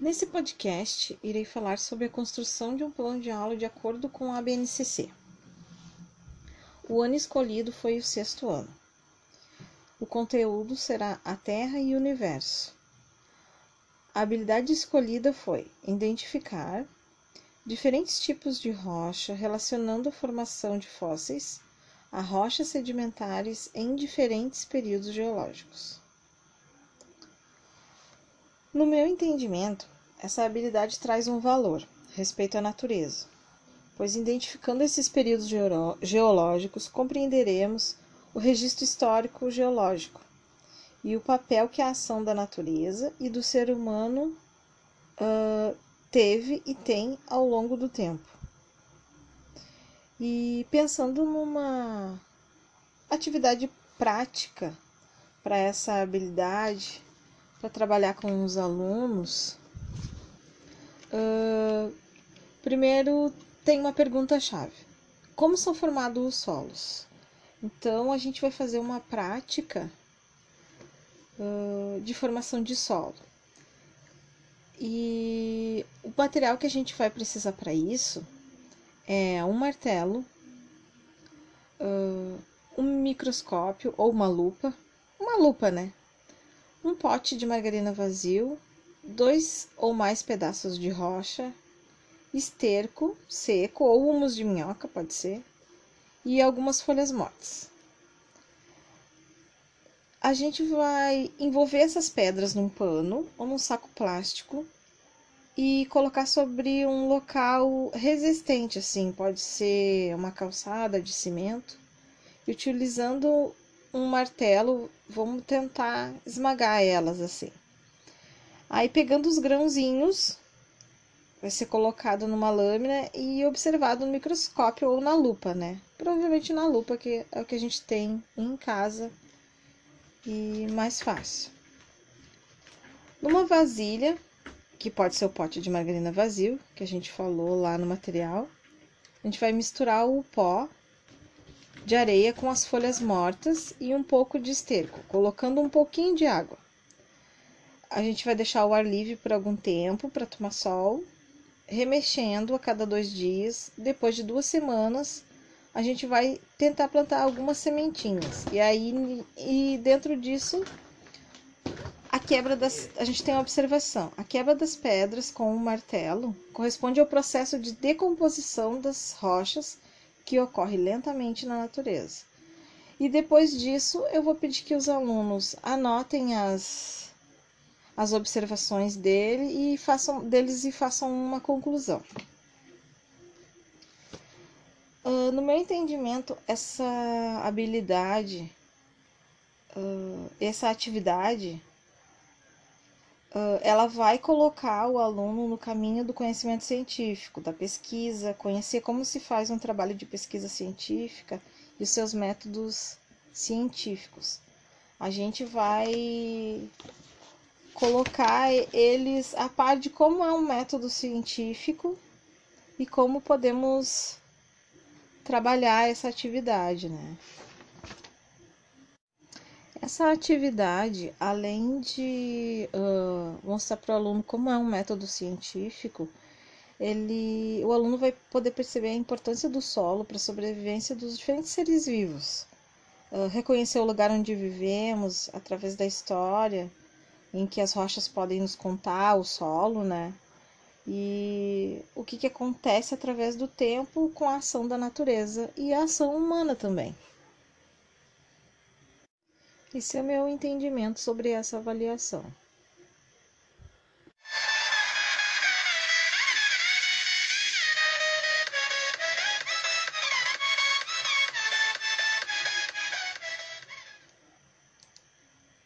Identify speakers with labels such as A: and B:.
A: Nesse podcast, irei falar sobre a construção de um plano de aula de acordo com a BNCC. O ano escolhido foi o sexto ano. O conteúdo será a Terra e o Universo. A habilidade escolhida foi identificar diferentes tipos de rocha relacionando a formação de fósseis a rochas sedimentares em diferentes períodos geológicos. No meu entendimento, essa habilidade traz um valor, respeito à natureza, pois identificando esses períodos geológicos compreenderemos o registro histórico geológico e o papel que a ação da natureza e do ser humano uh, teve e tem ao longo do tempo. E pensando numa atividade prática para essa habilidade, para trabalhar com os alunos, uh, primeiro tem uma pergunta-chave: Como são formados os solos? Então, a gente vai fazer uma prática uh, de formação de solo. E o material que a gente vai precisar para isso é um martelo, uh, um microscópio ou uma lupa, uma lupa, né? Um pote de margarina vazio, dois ou mais pedaços de rocha, esterco seco ou humus de minhoca, pode ser, e algumas folhas mortas. A gente vai envolver essas pedras num pano ou num saco plástico e colocar sobre um local resistente, assim, pode ser uma calçada de cimento, utilizando um martelo, vamos tentar esmagar elas assim. Aí pegando os grãozinhos, vai ser colocado numa lâmina e observado no microscópio ou na lupa, né? Provavelmente na lupa, que é o que a gente tem em casa e mais fácil. Numa vasilha, que pode ser o pote de margarina vazio, que a gente falou lá no material, a gente vai misturar o pó de areia com as folhas mortas e um pouco de esterco, colocando um pouquinho de água. A gente vai deixar o ar livre por algum tempo para tomar sol, remexendo a cada dois dias. Depois de duas semanas, a gente vai tentar plantar algumas sementinhas. E aí, e dentro disso, a quebra das. A gente tem uma observação: a quebra das pedras com o um martelo corresponde ao processo de decomposição das rochas que ocorre lentamente na natureza. E depois disso, eu vou pedir que os alunos anotem as, as observações dele e façam, deles e façam uma conclusão. Uh, no meu entendimento, essa habilidade, uh, essa atividade ela vai colocar o aluno no caminho do conhecimento científico, da pesquisa, conhecer como se faz um trabalho de pesquisa científica e os seus métodos científicos. A gente vai colocar eles a par de como é um método científico e como podemos trabalhar essa atividade, né? Essa atividade, além de uh, mostrar para o aluno como é um método científico, ele, o aluno vai poder perceber a importância do solo para a sobrevivência dos diferentes seres vivos, uh, reconhecer o lugar onde vivemos através da história, em que as rochas podem nos contar o solo, né? E o que, que acontece através do tempo com a ação da natureza e a ação humana também. Esse é o meu entendimento sobre essa avaliação.